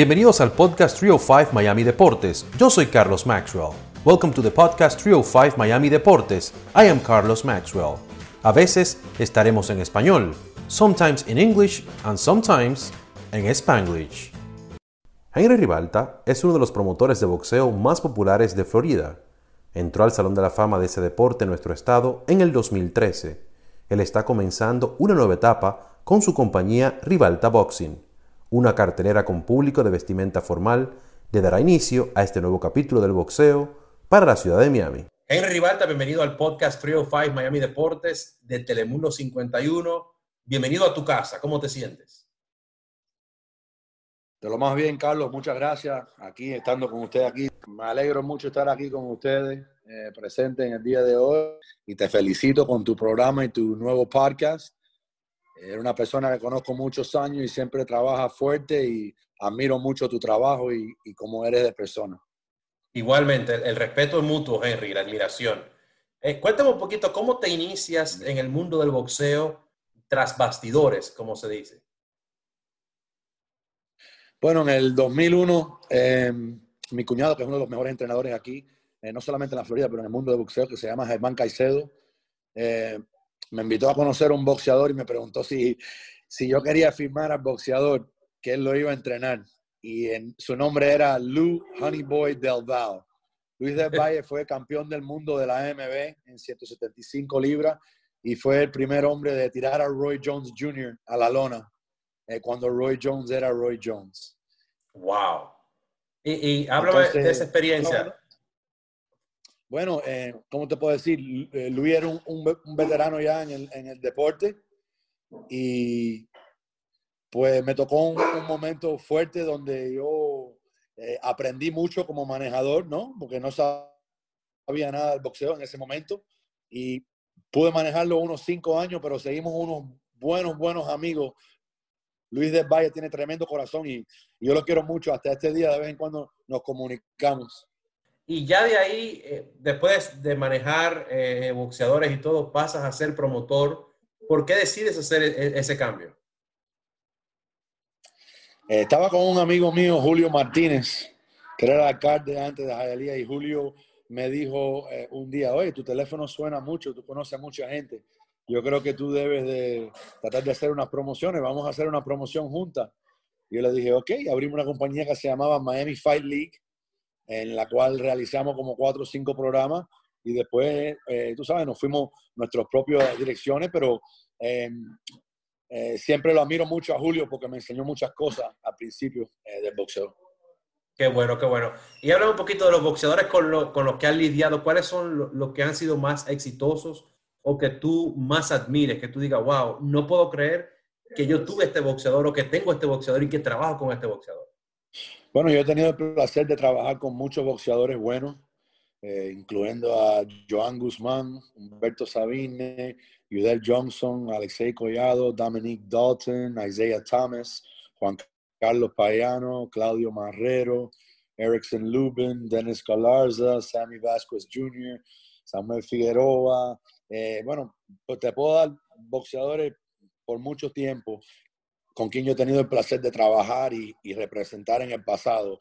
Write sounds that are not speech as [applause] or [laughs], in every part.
Bienvenidos al podcast 305 Miami Deportes. Yo soy Carlos Maxwell. Welcome to the podcast 305 Miami Deportes. I am Carlos Maxwell. A veces estaremos en español, sometimes in English and sometimes en Spanglish. Henry Ribalta es uno de los promotores de boxeo más populares de Florida. Entró al Salón de la Fama de ese deporte en nuestro estado en el 2013. Él está comenzando una nueva etapa con su compañía Ribalta Boxing una cartelera con público de vestimenta formal le dará inicio a este nuevo capítulo del boxeo para la ciudad de Miami. Henry Rivalta, bienvenido al podcast 305 Miami Deportes de Telemundo 51. Bienvenido a tu casa. ¿Cómo te sientes? De lo más bien, Carlos. Muchas gracias. Aquí, estando con usted aquí. Me alegro mucho estar aquí con ustedes, eh, presente en el día de hoy. Y te felicito con tu programa y tu nuevo podcast. Eres una persona que conozco muchos años y siempre trabaja fuerte y admiro mucho tu trabajo y, cómo eres de persona. Igualmente, el, respeto es mutuo, Henry, la admiración. Eh, cuéntame un poquito, ¿cómo te inicias en el mundo del boxeo tras bastidores, como se dice? Bueno, en el 2001, em, mi cuñado, que es uno de los mejores entrenadores aquí, eh, no solamente en la Florida, pero en el mundo del boxeo, que se llama Germán Caicedo, eh, me invitó a conocer a un boxeador y me preguntó si, si yo quería firmar al boxeador, que él lo iba a entrenar. Y en, su nombre era Lou Honeyboy Del Val. Luis Del [laughs] Valle fue campeón del mundo de la AMB en 175 libras y fue el primer hombre de tirar a Roy Jones Jr. a la lona eh, cuando Roy Jones era Roy Jones. ¡Wow! Y, y háblame de esa experiencia. Bueno, eh, ¿cómo te puedo decir? Eh, Luis era un, veterano ya en el, deporte y pues me tocó un, momento fuerte donde yo eh, aprendí mucho como manejador, ¿no? Porque no sabía nada del boxeo en ese momento y pude manejarlo unos cinco años, pero seguimos unos buenos, buenos amigos. Luis del Valle tiene tremendo corazón y yo lo quiero mucho. Hasta este día de vez en cuando nos comunicamos. Y ya de ahí, eh, después de manejar eh, boxeadores y todo, pasas a ser promotor. ¿Por qué decides hacer e-, ese cambio? Eh, estaba con un amigo mío, Julio Martínez, que era el alcalde antes de Jayalía, y Julio me dijo un día, oye, tu teléfono suena mucho, tú conoces a mucha gente. Yo creo que tú debes de tratar de hacer unas promociones, vamos a hacer una promoción junta. Y yo le dije, ok, abrimos una compañía que se llamaba Miami Fight League en la cual realizamos como cuatro o cinco programas y después, eh, tú sabes, nos fuimos nuestras propias direcciones, pero em, eh, siempre lo admiro mucho a Julio porque me enseñó muchas cosas al principio eh, del boxeo. Qué bueno, qué bueno. Y habla un poquito de los boxeadores con, con los que han lidiado. ¿Cuáles son los que han sido más exitosos o que tú más admires? Que tú digas, wow, no puedo creer que yo tuve este boxeador o que tengo este boxeador y que trabajo con este boxeador. Bueno, yo he tenido el placer de trabajar con muchos boxeadores buenos, eh, incluyendo a Joan Guzmán, Humberto Sabine, Yudel Johnson, Alexei Collado, Dominique Dalton, Isaiah Thomas, Juan Carlos Payano, Claudio Marrero, Erickson Lubin, Dennis Galarza, Sammy Vasquez Jr., Samuel Figueroa. Eh, bueno, pues te puedo dar boxeadores por mucho tiempo con quien yo he tenido el placer de trabajar y, representar en el pasado,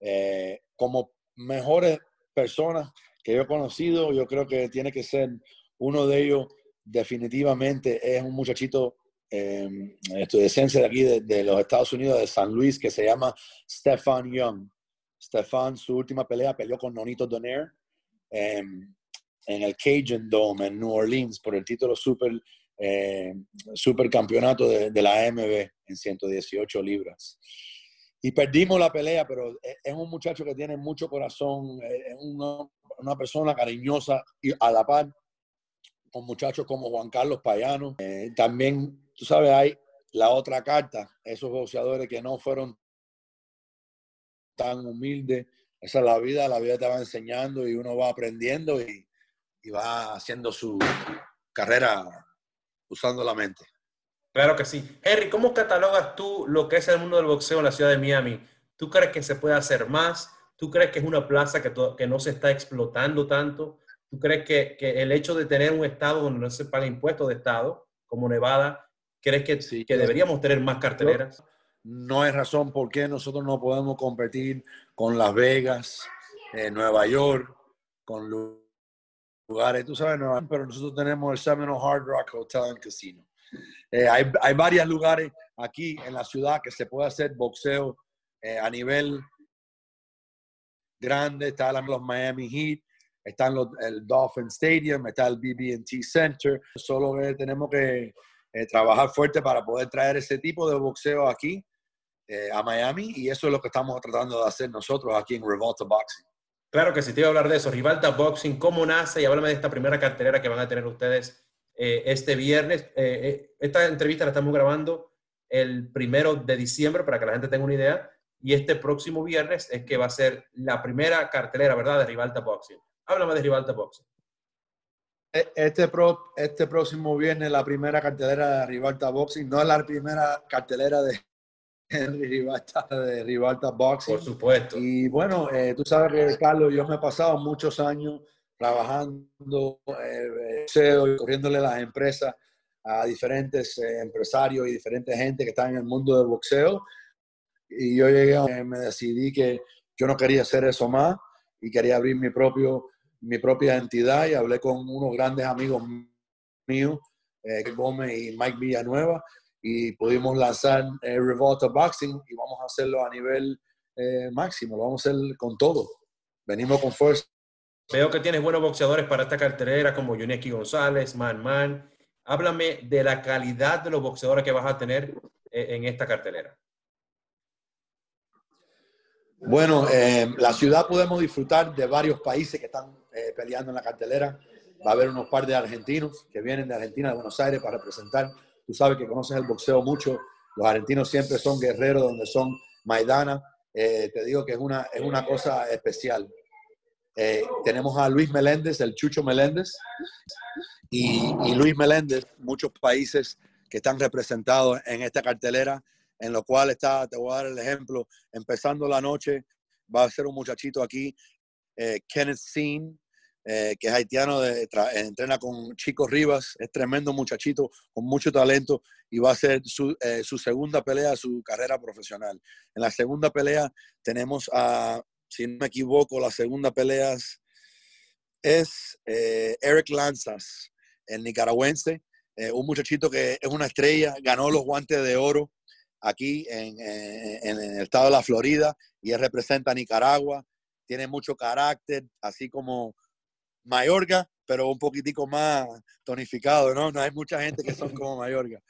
eh, como mejores personas que yo he conocido, yo creo que tiene que ser uno de ellos definitivamente es un muchachito eh, estudiantes de aquí de, los Estados Unidos, de San Luis, que se llama Stefan Young. Stefan, su última pelea, peleó con Nonito Donaire em, en el Cajun Dome en New Orleans por el título super eh, supercampeonato de, la AMB en 118 libras. Y perdimos la pelea, pero es un muchacho que tiene mucho corazón, es una, una persona cariñosa y a la par con muchachos como Juan Carlos Payano. Eh, también, tú sabes, hay la otra carta, esos boxeadores que no fueron tan humildes. Esa es la vida, la vida te va enseñando y uno va aprendiendo y va haciendo su carrera usando la mente. Claro que sí. Henry, ¿cómo catalogas tú lo que es el mundo del boxeo en la ciudad de Miami? ¿Tú crees que se puede hacer más? ¿Tú crees que es una plaza que, que no se está explotando tanto? ¿Tú crees que, que, el hecho de tener un estado donde no se paga impuestos de estado, como Nevada, crees que, sí, que deberíamos tener más carteleras? no hay razón por qué nosotros no podemos competir con Las Vegas, eh, Nueva York, con lugares, tú sabes, pero nosotros tenemos el Seminole Hard Rock Hotel and Casino. Eh, hay, hay varios lugares aquí en la ciudad que se puede hacer boxeo eh, a nivel grande. Están los Miami Heat, están los, el Dolphin Stadium, está el BB&T Center. Solo tenemos que trabajar fuerte para poder traer ese tipo de boxeo aquí eh, a Miami y eso es lo que estamos tratando de hacer nosotros aquí en Revolta Boxing. Claro que sí, te iba a hablar de eso. Rivalta Boxing, ¿cómo nace? Y háblame de esta primera cartelera que van a tener ustedes eh, este viernes. Eh, esta entrevista la estamos grabando el primero de diciembre para que la gente tenga una idea. Y este próximo viernes es que va a ser la primera cartelera, ¿verdad?, de Rivalta Boxing. Háblame de Rivalta Boxing. E, este, pro, este próximo viernes la primera cartelera de Rivalta Boxing, no es la primera cartelera de [laughs] Henry Rivalta de Rivalta Boxing. Por supuesto. Y bueno, eh, tú sabes que, Carlos, yo me he pasado muchos años trabajando eh, y corriéndole las empresas a diferentes eh, empresarios y diferentes gente que están en el mundo del boxeo. Y yo llegué, me decidí que yo no quería hacer eso más y quería abrir mi, propio, mi propia entidad y hablé con unos grandes amigos míos, eh, Gómez y Mike Villanueva, y pudimos lanzar el Revolta Boxing y vamos a hacerlo a nivel eh, máximo, lo vamos a hacer con todo. Venimos con fuerza. Veo que tienes buenos boxeadores para esta cartelera como Yuneki González, Man Man. Háblame de la calidad de los boxeadores que vas a tener eh, en esta cartelera. Bueno, eh, la ciudad podemos disfrutar de varios países que están peleando en la cartelera. Va a haber unos par de argentinos que vienen de Argentina, de Buenos Aires, para representar Tú sabes que conoces el boxeo mucho. Los argentinos siempre son guerreros donde son Maidana. Eh, te digo que es una, es una cosa especial. Eh, tenemos a Luis Meléndez, el Chucho Meléndez, y, Luis Meléndez, muchos países que están representados en esta cartelera, en lo cual está, te voy a dar el ejemplo, empezando la noche, va a ser un muchachito aquí, eh, Kenneth Seen, eh, que es haitiano, de, entrena con Chico Rivas, es tremendo muchachito, con mucho talento y va a ser su, eh, su, segunda pelea su carrera profesional. En la segunda pelea tenemos a, si no me equivoco, la segunda pelea es eh, Eric Lanzas, el nicaragüense, un muchachito que es una estrella, ganó los guantes de oro aquí en, en el estado de la Florida y él representa a Nicaragua, tiene mucho carácter, así como Mayorga, pero un poquitico más tonificado, ¿no? No hay mucha gente que son como Mayorga.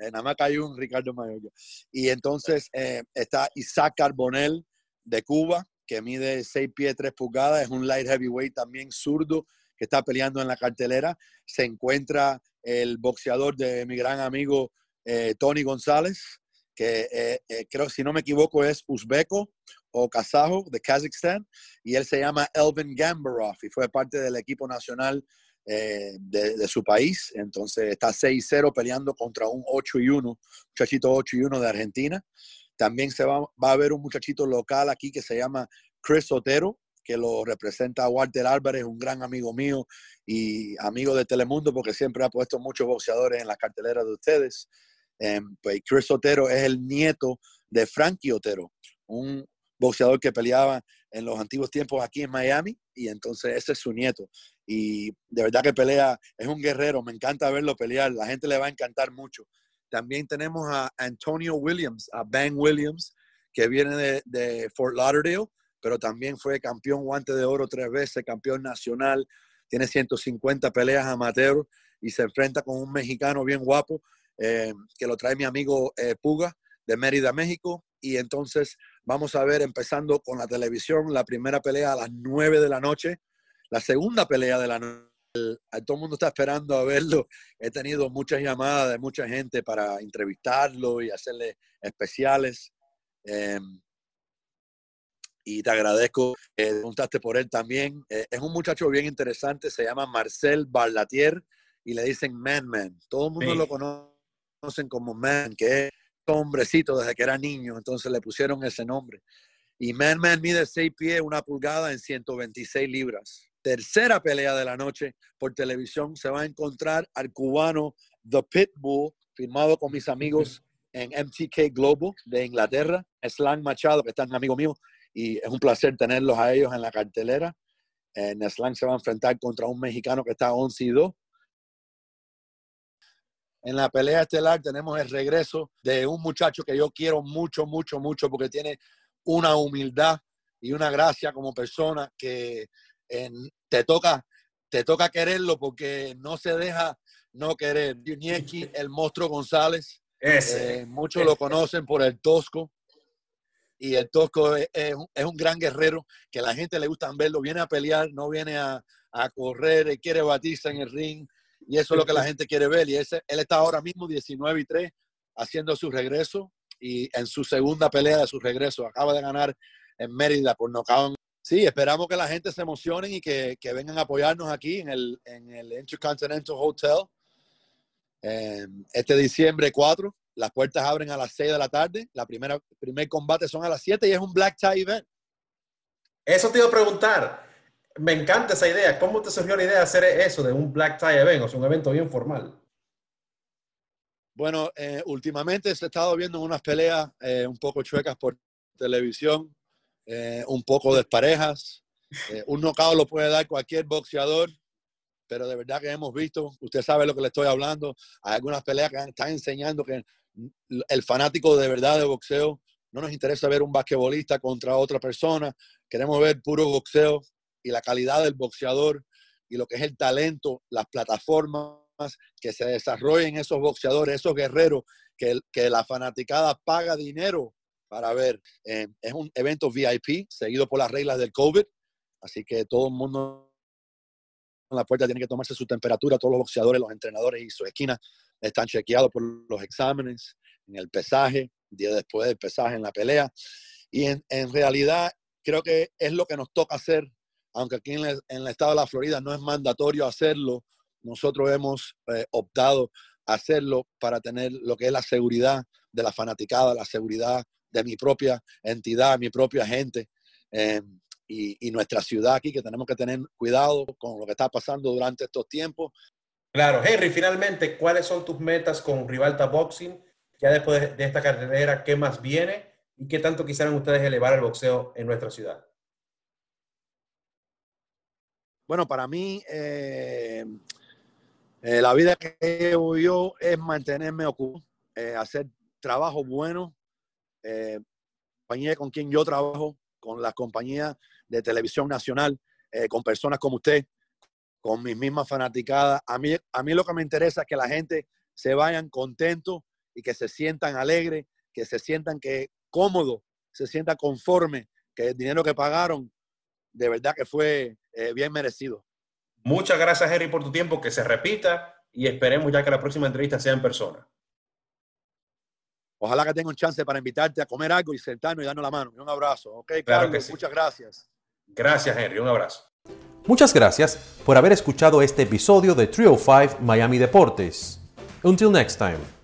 Eh, nada más que un Ricardo Mayorga. Y entonces eh, está Isaac Carbonell de Cuba, que mide 6 pies 3 pulgadas, es un light heavyweight también zurdo, que está peleando en la cartelera. Se encuentra el boxeador de mi gran amigo eh, Tony González, que creo, si no me equivoco, es uzbeco o kazajo de Kazajstán y él se llama Elvin Gambarov y fue parte del equipo nacional eh, de, su país. Entonces está 6-0 peleando contra un 8 y 1, muchachito 8 y 1 de Argentina. También se va, va a haber un muchachito local aquí que se llama Chris Otero, que lo representa Walter Álvarez, un gran amigo mío y amigo de Telemundo, porque siempre ha puesto muchos boxeadores en las carteleras de ustedes. Eh, pues Chris Otero es el nieto de Frankie Otero, un boxeador que peleaba en los antiguos tiempos aquí en Miami y entonces ese es su nieto. Y de verdad que pelea, es un guerrero, me encanta verlo pelear, la gente le va a encantar mucho. También tenemos a Antonio Williams, a Ben Williams, que viene de, de Fort Lauderdale, pero también fue campeón guante de oro tres veces, campeón nacional, tiene 150 peleas amateur y se enfrenta con un mexicano bien guapo eh, que lo trae mi amigo eh, Puga de Mérida, México. Y entonces Vamos a ver, empezando con la televisión, la primera pelea a las 9 de la noche, la segunda pelea de la noche. Todo el mundo está esperando a verlo. He tenido muchas llamadas de mucha gente para entrevistarlo y hacerle especiales. Em, y te agradezco que preguntaste por él también. Eh, es un muchacho bien interesante, se llama Marcel Barlatier y le dicen Man Man. Todo el mundo lo conocen como Man, que es hombrecito desde que era niño, entonces le pusieron ese nombre. Y Man Man mide 6 pies, una pulgada en 126 libras. Tercera pelea de la noche por televisión se va a encontrar al cubano The Pitbull, firmado con mis amigos en MTK Global de Inglaterra, Slang Machado, que están amigo mío, y es un placer tenerlos a ellos en la cartelera. En Slang se va a enfrentar contra un mexicano que está 11 y 2. En la pelea estelar tenemos el regreso de un muchacho que yo quiero mucho, mucho, mucho, porque tiene una humildad y una gracia como persona que te, toca, te toca quererlo porque no se deja no querer. Yunieki, el monstruo González, eh, muchos lo conocen por el Tosco. Y el Tosco es, un gran guerrero que la gente le gusta verlo. Viene a pelear, no viene a, a correr, quiere batirse en el ring. Y eso es lo que la gente quiere ver. Y ese, él está ahora mismo 19 y 3 haciendo su regreso. Y en su segunda pelea de su regreso acaba de ganar en Mérida por nocaut. Sí, esperamos que la gente se emocione y que, que vengan a apoyarnos aquí en el, en el Intercontinental Hotel este diciembre 4, las puertas abren a las 6 de la tarde. La primera primer combate son a las 7 y es un black tie event. Eso te iba a preguntar. Me encanta esa idea. ¿Cómo te surgió la idea de hacer eso, de un black tie event? O un evento bien formal. Bueno, eh, últimamente se ha estado viendo unas peleas eh, un poco chuecas por televisión, eh, un poco desparejas. un knockout lo puede dar cualquier boxeador pero de verdad que hemos visto, usted sabe lo que le estoy hablando, hay algunas peleas que están enseñando que el fanático de verdad de boxeo no nos interesa ver un basquetbolista contra otra persona, queremos ver puro boxeo y la calidad del boxeador y lo que es el talento, las plataformas que se desarrollen esos boxeadores, esos guerreros que, que la fanaticada paga dinero para ver. Eh, es un evento VIP seguido por las reglas del COVID, así que todo el mundo en la puerta tiene que tomarse su temperatura, todos los boxeadores, los entrenadores y su esquina están chequeados por los exámenes, en el pesaje, día después del pesaje en la pelea. Y en, en realidad creo que es lo que nos toca hacer, aunque aquí en, el estado de la Florida no es mandatorio hacerlo, nosotros hemos eh, optado a hacerlo para tener lo que es la seguridad de la fanaticada, la seguridad de mi propia entidad, mi propia gente. Eh, y, nuestra ciudad aquí, que tenemos que tener cuidado con lo que está pasando durante estos tiempos. Claro, Henry, finalmente, ¿cuáles son tus metas con Rivalta Boxing? Ya después de esta carrera, ¿qué más viene? ¿Y qué tanto quisieran ustedes elevar el boxeo en nuestra ciudad? Bueno, para mí, eh, eh, la vida que llevo yo es mantenerme ocupado, eh, hacer trabajo bueno, compañía con quien yo trabajo, con la compañía de televisión nacional, con personas como usted, con mis mismas fanaticadas. A mí, a mí lo que me interesa es que la gente se vayan contentos y que se sientan alegres, que se sientan que cómodo, se sientan conforme, que el dinero que pagaron de verdad que fue eh, bien merecido. Muchas gracias, Henry, por tu tiempo, que se repita y esperemos ya que la próxima entrevista sea en persona. Ojalá que tenga un chance para invitarte a comer algo y sentarnos y darnos la mano. Un abrazo. Ok, claro que muchas gracias. Gracias, Henry. Un abrazo. Muchas gracias por haber escuchado este episodio de Trio 5 Miami Deportes. Until next time.